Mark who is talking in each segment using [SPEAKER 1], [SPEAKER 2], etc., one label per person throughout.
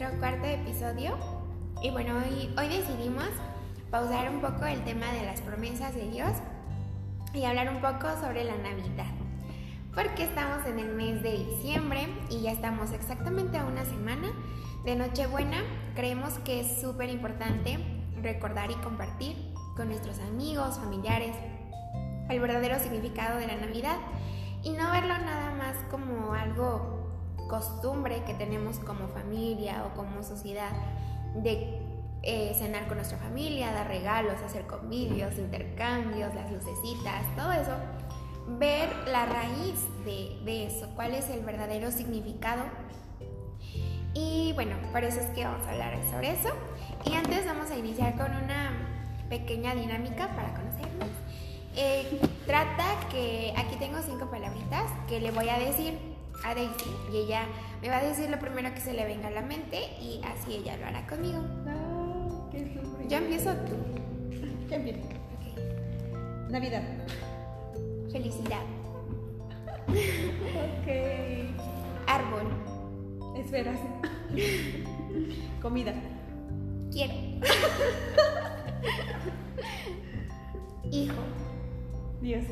[SPEAKER 1] nuestro cuarto episodio. Y bueno, hoy, hoy decidimos pausar un poco el tema de las promesas de Dios y hablar un poco sobre la Navidad. Porque estamos en el mes de diciembre y ya estamos exactamente a una semana de Nochebuena. Creemos que es súper importante recordar y compartir con nuestros amigos, familiares, el verdadero significado de la Navidad y no verlo nada más como algo costumbre que tenemos como familia o como sociedad de eh, cenar con nuestra familia, dar regalos, hacer convivios, intercambios, las lucecitas, todo eso, ver la raíz de, de eso, cuál es el verdadero significado. Y bueno, por eso es que vamos a hablar sobre eso. Y antes vamos a iniciar con una pequeña dinámica para conocernos. Eh, trata que aquí tengo cinco palabritas que le voy a decir a Daisy y ella me va a decir lo primero que se le venga a la mente y así ella lo hará conmigo.
[SPEAKER 2] Ah, qué
[SPEAKER 1] Yo empiezo tú.
[SPEAKER 2] ¿Qué empiezo? Navidad.
[SPEAKER 1] Felicidad.
[SPEAKER 2] Ok.
[SPEAKER 1] Árbol.
[SPEAKER 2] Esperas. Comida.
[SPEAKER 1] Quiero. Hijo.
[SPEAKER 2] Dios.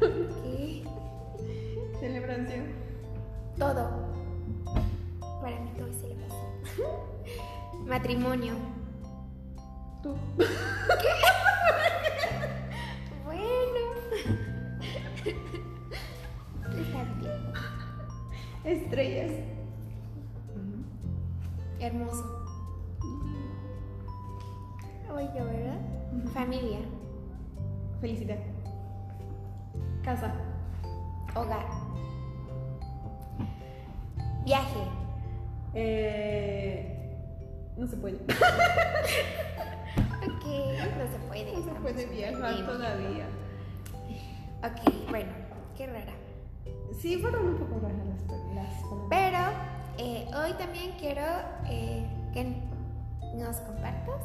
[SPEAKER 1] ¿Qué?
[SPEAKER 2] Celebración.
[SPEAKER 1] Todo. Para mí todo es celebración. Matrimonio.
[SPEAKER 2] Tú.
[SPEAKER 1] Bueno. Está bien.
[SPEAKER 2] Estrellas.
[SPEAKER 1] Hermoso. Oye, ¿verdad? Familia.
[SPEAKER 2] Felicidad. Casa.
[SPEAKER 1] Hogar.
[SPEAKER 2] Eh, no se puede.
[SPEAKER 1] Ok, no se puede.
[SPEAKER 2] No se puede viajar todavía.
[SPEAKER 1] Ok, bueno, qué rara.
[SPEAKER 2] Sí, fueron un poco raras las, las.
[SPEAKER 1] Pero eh, hoy también quiero eh, que nos compartas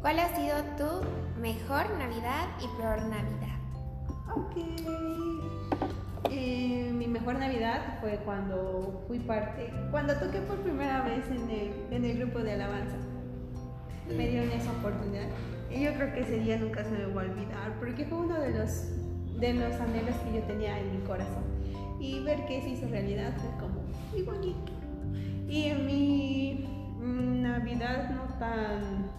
[SPEAKER 1] cuál ha sido tu mejor Navidad y peor Navidad.
[SPEAKER 2] Ok. Eh, mi mejor Navidad fue cuando fui parte, cuando toqué por primera vez en el, en el grupo de alabanza. Me dieron esa oportunidad. Y yo creo que ese día nunca se me va a olvidar, porque fue uno de los, de los anhelos que yo tenía en mi corazón. Y ver que se hizo realidad fue como muy bonito. Y mi mm, Navidad no tan,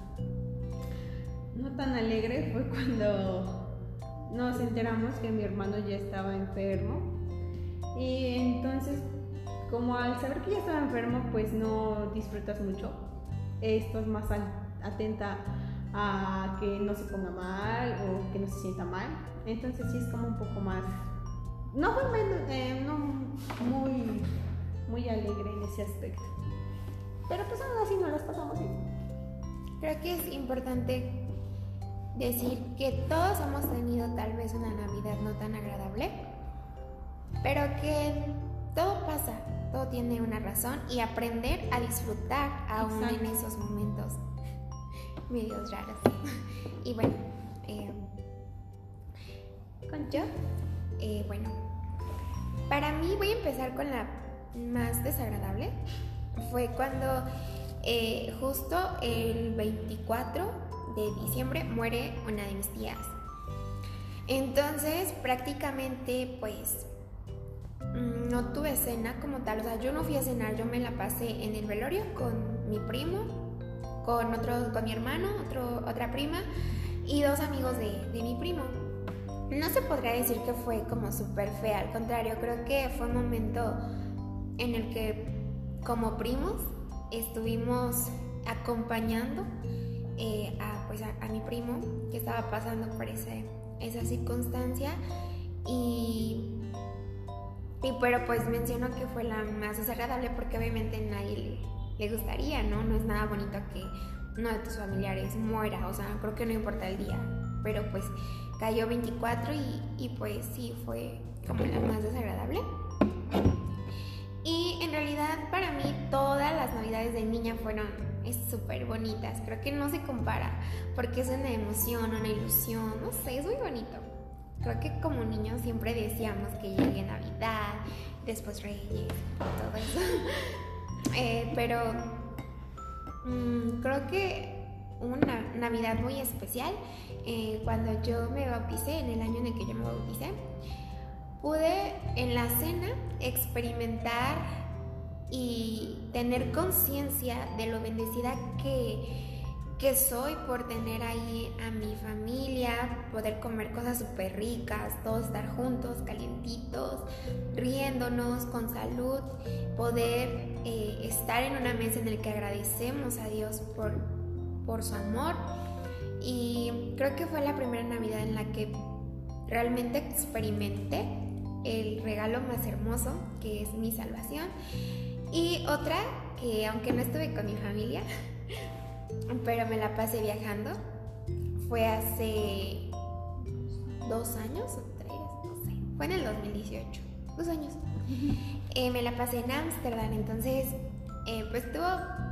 [SPEAKER 2] no tan alegre fue cuando nos enteramos que mi hermano ya estaba enfermo. Y entonces como al saber que ya estaba enfermo pues no disfrutas mucho. Estás más al- atenta a que no se ponga mal o que no se sienta mal. Entonces sí es como un poco más no fue menos- eh, no muy muy alegre en ese aspecto. Pero pues aún así no las pasamos bien.
[SPEAKER 1] Creo que es importante decir que todos hemos tenido tal vez una Navidad no tan agradable, pero que todo pasa, todo tiene una razón y aprender a disfrutar aún en esos momentos medios raros. Y bueno, eh, con yo, eh, bueno, para mí voy a empezar con la más desagradable. Fue cuando eh, justo el 24 de diciembre muere una de mis tías. Entonces prácticamente pues mm, no tuve cena como tal. O sea, yo no fui a cenar, yo me la pasé en el velorio con mi primo, con otro, con mi hermano, otro, otra prima y dos amigos de, de mi primo. No se podría decir que fue como súper fea, al contrario, creo que fue un momento en el que como primos estuvimos acompañando eh, a, pues a, a mi primo que estaba pasando por ese, esa circunstancia y, y pero pues menciono que fue la más desagradable porque obviamente nadie le, le gustaría, ¿no? No es nada bonito que uno de tus familiares muera, o sea, creo que no importa el día, pero pues cayó 24 y, y pues sí, fue como la más desagradable. Y en realidad para mí todas las navidades de niña fueron súper bonitas, creo que no se compara, porque es una emoción, una ilusión, no sé, es muy bonito. Creo que como niños siempre decíamos que llegue Navidad, después Reyes, todo eso. Eh, pero mm, creo que una Navidad muy especial, eh, cuando yo me bauticé, en el año en el que yo me bauticé, pude en la cena experimentar y tener conciencia de lo bendecida que que soy por tener ahí a mi familia, poder comer cosas súper ricas, todos estar juntos, calientitos, riéndonos con salud, poder eh, estar en una mesa en la que agradecemos a Dios por, por su amor. Y creo que fue la primera Navidad en la que realmente experimenté el regalo más hermoso, que es mi salvación. Y otra que aunque no estuve con mi familia, pero me la pasé viajando. Fue hace dos años o tres, no sé. Fue en el 2018, dos años. Eh, me la pasé en Ámsterdam, entonces eh, pues estuvo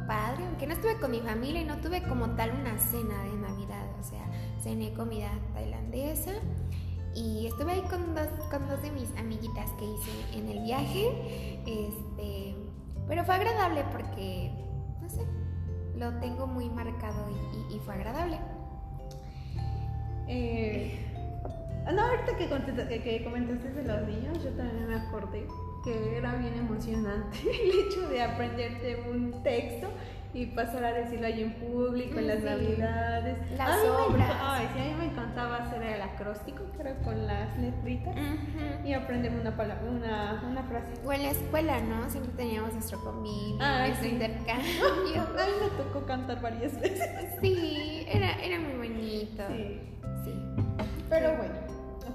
[SPEAKER 1] padre, aunque no estuve con mi familia y no tuve como tal una cena de Navidad, o sea, cené comida tailandesa y estuve ahí con dos, con dos de mis amiguitas que hice en el viaje, este, pero fue agradable porque, no sé, lo tengo muy marcado y, fue agradable.
[SPEAKER 2] Eh, no, ahorita que, que comentaste de los niños, yo también me acordé que era bien emocionante el hecho de aprenderte un texto y pasar a decirlo ahí en público, en las navidades.
[SPEAKER 1] Las obras.
[SPEAKER 2] ay, sí, a mí me encantaba hacer el acróstico, creo, con las letritas y aprenderme una, palabra, una, una frase.
[SPEAKER 1] O en la escuela, ¿no? Siempre teníamos nuestro convivio, nuestro intercambio.
[SPEAKER 2] a mí me tocó cantar varias veces.
[SPEAKER 1] Sí, era, era muy bonito.
[SPEAKER 2] Sí. sí. Pero bueno,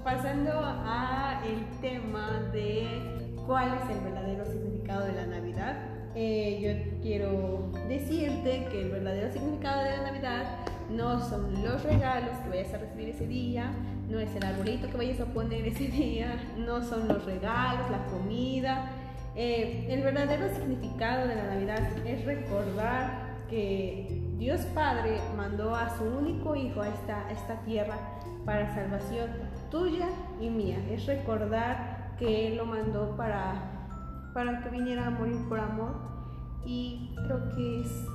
[SPEAKER 2] pasando a el tema de cuál es el verdadero significado de la Navidad eh, yo quiero decirte que el verdadero significado de la Navidad no son los regalos que vayas a recibir ese día, no es el arbolito que vayas a poner ese día, no son los regalos, la comida. Eh, el verdadero significado de la Navidad es recordar que Dios Padre mandó a su único hijo a esta, a esta tierra para salvación tuya y mía. Es recordar que Él lo mandó para para que viniera a morir por amor. Y creo que es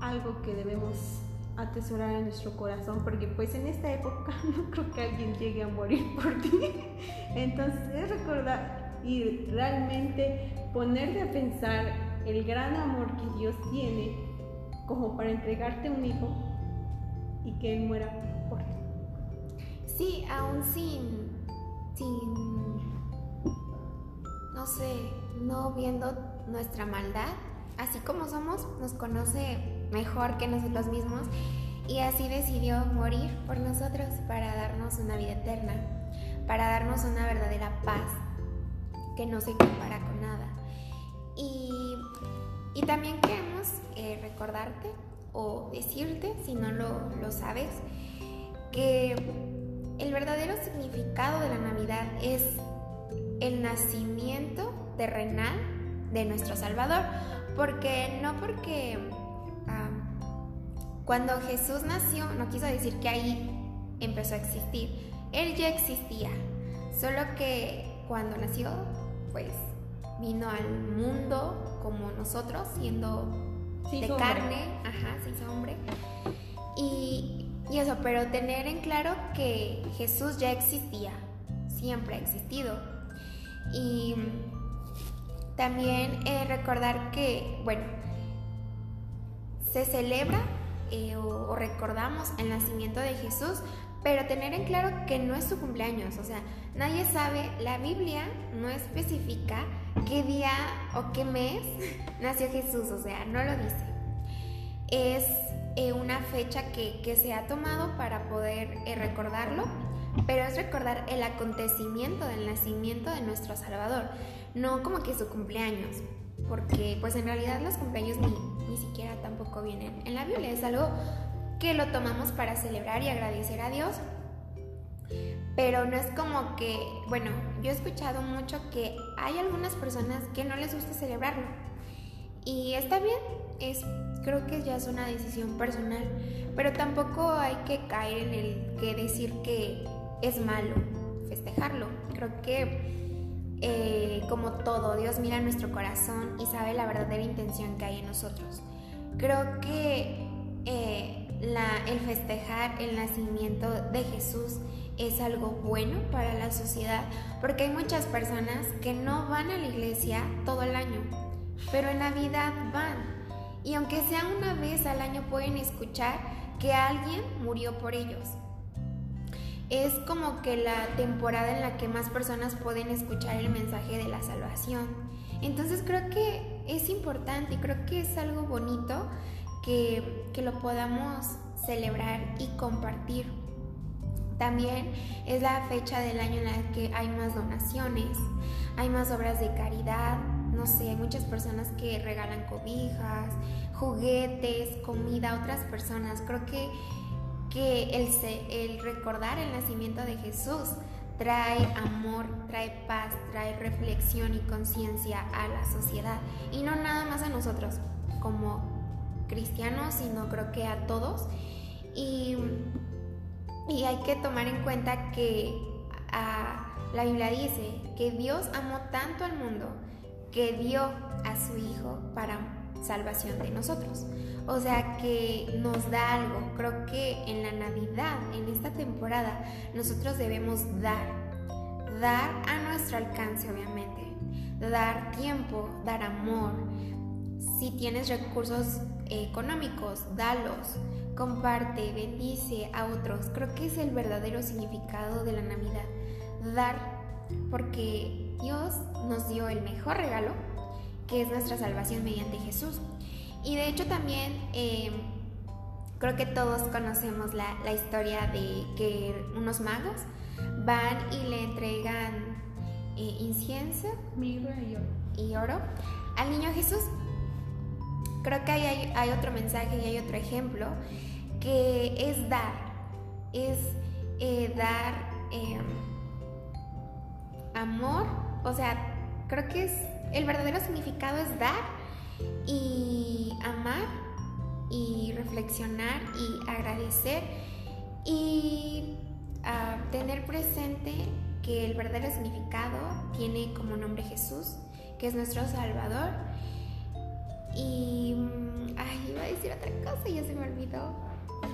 [SPEAKER 2] algo que debemos atesorar en nuestro corazón porque pues en esta época no creo que alguien llegue a morir por ti. Entonces es recordar y realmente ponerte a pensar el gran amor que Dios tiene como para entregarte un hijo y que Él muera por ti.
[SPEAKER 1] Sí aún sin sin no sé no viendo nuestra maldad, así como somos, nos conoce mejor que nosotros mismos y así decidió morir por nosotros para darnos una vida eterna, para darnos una verdadera paz que no se compara con nada. Y, y también queremos eh, recordarte o decirte, si no lo, lo sabes, que el verdadero significado de la Navidad es el nacimiento terrenal de nuestro Salvador. Porque no porque ah, cuando Jesús nació no quiso decir que ahí empezó a existir. Él ya existía. Solo que cuando nació, pues vino al mundo como nosotros, siendo de carne, ajá, se hizo hombre. Y, y eso, pero tener en claro que Jesús ya existía, siempre ha existido. Y también eh, recordar que, bueno, se celebra eh, o, recordamos el nacimiento de Jesús, pero tener en claro que no es su cumpleaños, o sea, nadie sabe, la Biblia no especifica qué día o qué mes nació Jesús, o sea, no lo dice. Es eh, una fecha que, que, se ha tomado para poder recordarlo, pero es recordar el acontecimiento del nacimiento de nuestro Salvador no como que su cumpleaños, porque pues en realidad los cumpleaños ni, ni siquiera tampoco vienen en la Biblia, es algo que lo tomamos para celebrar y agradecer a Dios, pero no es como que, bueno, yo he escuchado mucho que hay algunas personas que no les gusta celebrarlo. Y está bien, es creo que ya es una decisión personal, pero tampoco hay que caer en el que decir que es malo festejarlo. Creo que eh, como todo, Dios mira nuestro corazón y sabe la verdadera intención que hay en nosotros. Creo que eh, el festejar el nacimiento de Jesús es algo bueno para la sociedad porque hay muchas personas que no van a la iglesia todo el año, pero en Navidad van. Y aunque sea una vez al año pueden escuchar que alguien murió por ellos. Es como que la temporada en la que más personas pueden escuchar el mensaje de la salvación. Entonces creo que es importante y creo que es algo bonito que, que lo podamos celebrar y compartir. También es la fecha del año en la que hay más donaciones, hay más obras de caridad, no sé, hay muchas personas que regalan cobijas, juguetes, comida a otras personas. Creo que, que el, recordar el nacimiento de Jesús trae amor, trae paz, trae reflexión y conciencia a la sociedad. Y no nada más a nosotros como cristianos, sino creo que a todos. Y, y hay que tomar en cuenta que la Biblia dice que Dios amó tanto al mundo que dio a su Hijo para salvación de nosotros. O sea que nos da algo. Creo que en la Navidad, en esta temporada, nosotros debemos dar. Dar a nuestro alcance, obviamente. Dar tiempo, dar amor. Si tienes recursos económicos, dalos comparte, bendice a otros. Creo que es el verdadero significado de la Navidad. Dar, porque Dios nos dio el mejor regalo, que es nuestra salvación mediante Jesús. Y de hecho también em, creo que todos conocemos la, historia de que unos magos van y le entregan eh, incienso,
[SPEAKER 2] mirra y oro.
[SPEAKER 1] y oro al niño Jesús. Creo que hay, hay, otro mensaje y hay otro ejemplo que es dar, es eh, dar em, amor, o sea, creo que es el verdadero significado es dar y amar y reflexionar y agradecer y ah, tener presente que el verdadero significado tiene como nombre Jesús, que es nuestro Salvador. Y, mm, ay, iba a decir otra cosa y ya se me olvidó.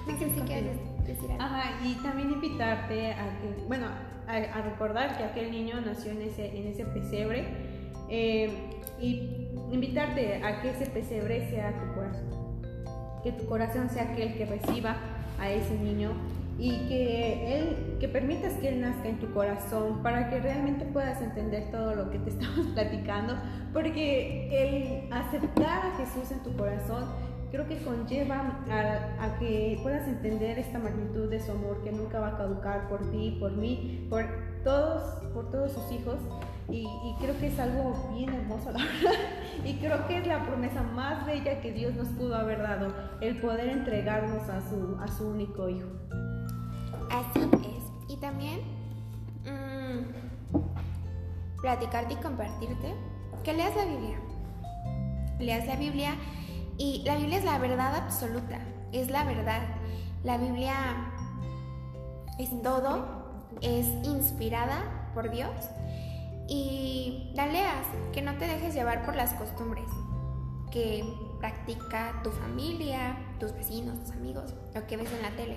[SPEAKER 1] No sé si quieres decir algo.
[SPEAKER 2] Ajá, y también invitarte a que, bueno, a, recordar que aquel niño nació en ese, en ese pesebre eh, y invitarte a que ese pesebre sea tu corazón, que tu corazón sea aquel que reciba a ese niño y que él que permitas que él nazca en tu corazón para que realmente puedas entender todo lo que te estamos platicando porque el aceptar a Jesús en tu corazón creo que conlleva a, que puedas entender esta magnitud de su amor que nunca va a caducar por ti, por mí, por todos, por todos sus hijos. Y, creo que es algo bien hermoso, la verdad. Y creo que es la promesa más bella que Dios nos pudo haber dado, el poder entregarnos a su, a su único hijo.
[SPEAKER 1] Así es. Y también mmm, platicarte y compartirte que leas la Biblia. Leas la Biblia y la Biblia es la verdad absoluta, es la verdad. La Biblia es todo, es inspirada por Dios y la leas, que no te dejes llevar por las costumbres que practica tu familia, tus vecinos, tus amigos, lo que ves en la tele.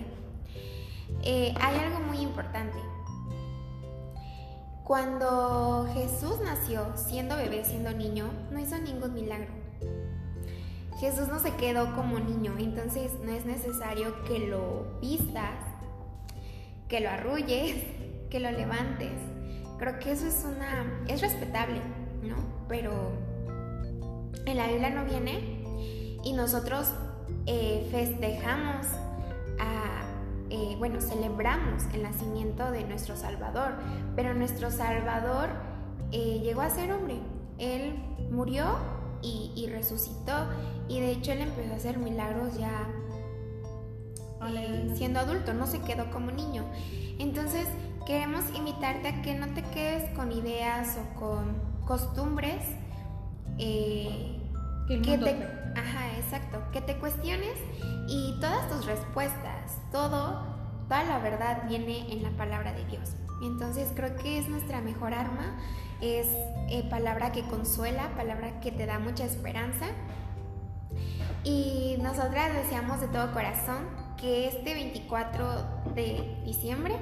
[SPEAKER 1] Eh, hay algo muy importante. Cuando Jesús nació, siendo bebé, siendo niño, no hizo ningún milagro. Jesús no se quedó como niño, entonces no es necesario que lo vistas, que lo arrulles, que lo levantes. Creo que eso es una es respetable, ¿no? Pero en la Biblia no viene y nosotros eh, festejamos eh, bueno, celebramos el nacimiento de nuestro Salvador, pero nuestro Salvador eh, llegó a ser hombre. Él murió y, resucitó. Y de hecho él empezó a hacer milagros ya siendo adulto, no se quedó como niño. Entonces queremos invitarte a que no te quedes con ideas o con costumbres eh, que, te, ajá, exacto, que te cuestiones y todas tus respuestas, todo, toda la verdad viene en la palabra de Dios. Entonces creo que es nuestra mejor arma, es eh, palabra que consuela, palabra que te da mucha esperanza. Y nosotras deseamos de todo corazón que este 24 de diciembre,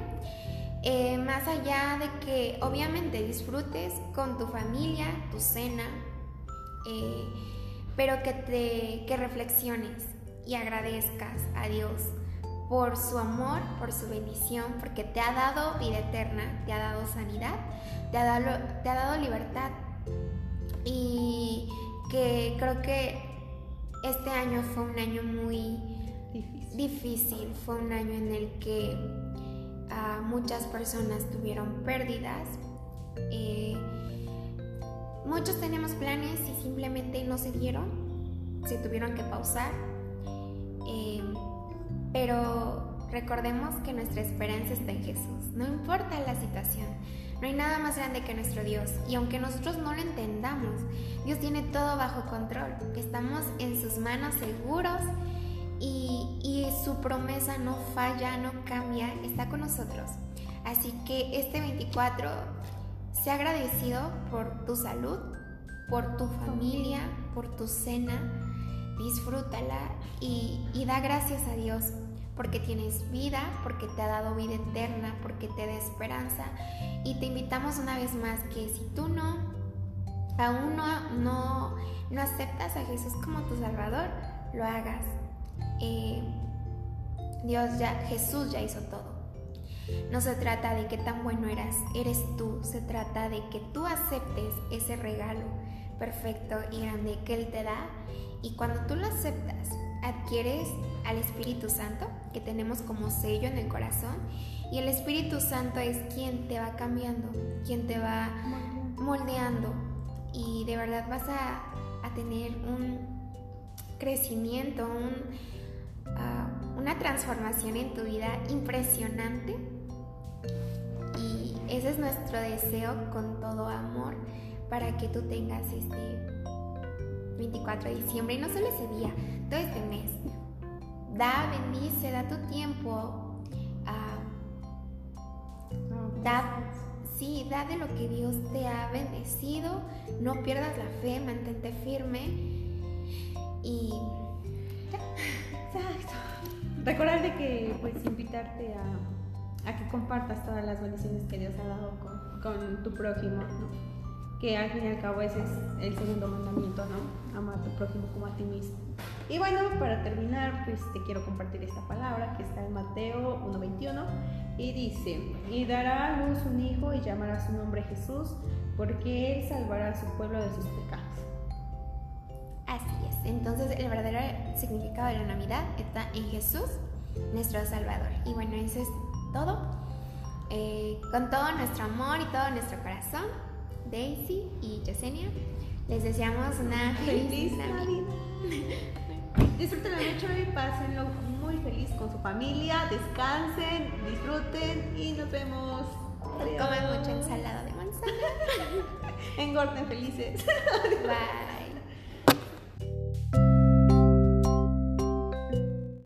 [SPEAKER 1] eh, más allá de que obviamente disfrutes con tu familia, tu cena, eh, pero que te que reflexiones y agradezcas a Dios por su amor, por su bendición, porque te ha dado vida eterna, te ha dado sanidad, te ha dado, te ha dado libertad. Y que creo que este año fue un año muy difícil, fue un año en el que muchas personas tuvieron pérdidas. Eh, muchos tenemos planes y simplemente no se dieron, se tuvieron que pausar. Eh, pero recordemos que nuestra esperanza está en Jesús, no importa la situación. No hay nada más grande que nuestro Dios y aunque nosotros no lo entendamos, Dios tiene todo bajo control. Estamos en sus manos seguros y, su promesa no falla, no cambia, está con nosotros. Así que este 24, sea agradecido por tu salud, por tu familia, por tu cena, disfrútala y, y da gracias a Dios porque tienes vida, porque te ha dado vida eterna, porque te da esperanza. Y te invitamos una vez más que si tú no, aún no, no, no aceptas a Jesús como tu Salvador, lo hagas. Eh, Dios ya, Jesús ya hizo todo. No se trata de qué tan bueno eras, eres tú, se trata de que tú aceptes ese regalo perfecto y grande que Él te da. Y cuando tú lo aceptas, adquieres al Espíritu Santo que tenemos como sello en el corazón. Y el Espíritu Santo es quien te va cambiando, quien te va moldeando. Y de verdad vas a, tener un crecimiento, una transformación en tu vida impresionante y ese es nuestro deseo con todo amor para que tú tengas este 24 de diciembre y no solo ese día, todo este mes. Da, bendice, da tu tiempo. Ah, da, sí, da de lo que Dios te ha bendecido. No pierdas la fe, mantente firme. Y
[SPEAKER 2] Exacto. Recordar que, pues, invitarte a, que compartas todas las bendiciones que Dios ha dado con, tu prójimo, ¿no? que al fin y al cabo ese es el segundo mandamiento, ¿no? Amar a tu prójimo como a ti mismo. Y bueno, para terminar, pues te quiero compartir esta palabra que está en Mateo 1.21 y dice, y dará a luz un hijo y llamará su nombre Jesús, porque él salvará a su pueblo de sus pecados.
[SPEAKER 1] Entonces el verdadero significado de la Navidad está en Jesús, nuestro Salvador. Y bueno, eso es todo. Eh, con todo nuestro amor y todo nuestro corazón, Daisy y Yesenia. Les deseamos una feliz, Navidad.
[SPEAKER 2] Disfruten mucho y pásenlo muy feliz con su familia. Descansen, disfruten y nos vemos.
[SPEAKER 1] Comen mucha ensalada de manzana.
[SPEAKER 2] Engorden felices.
[SPEAKER 1] Bye.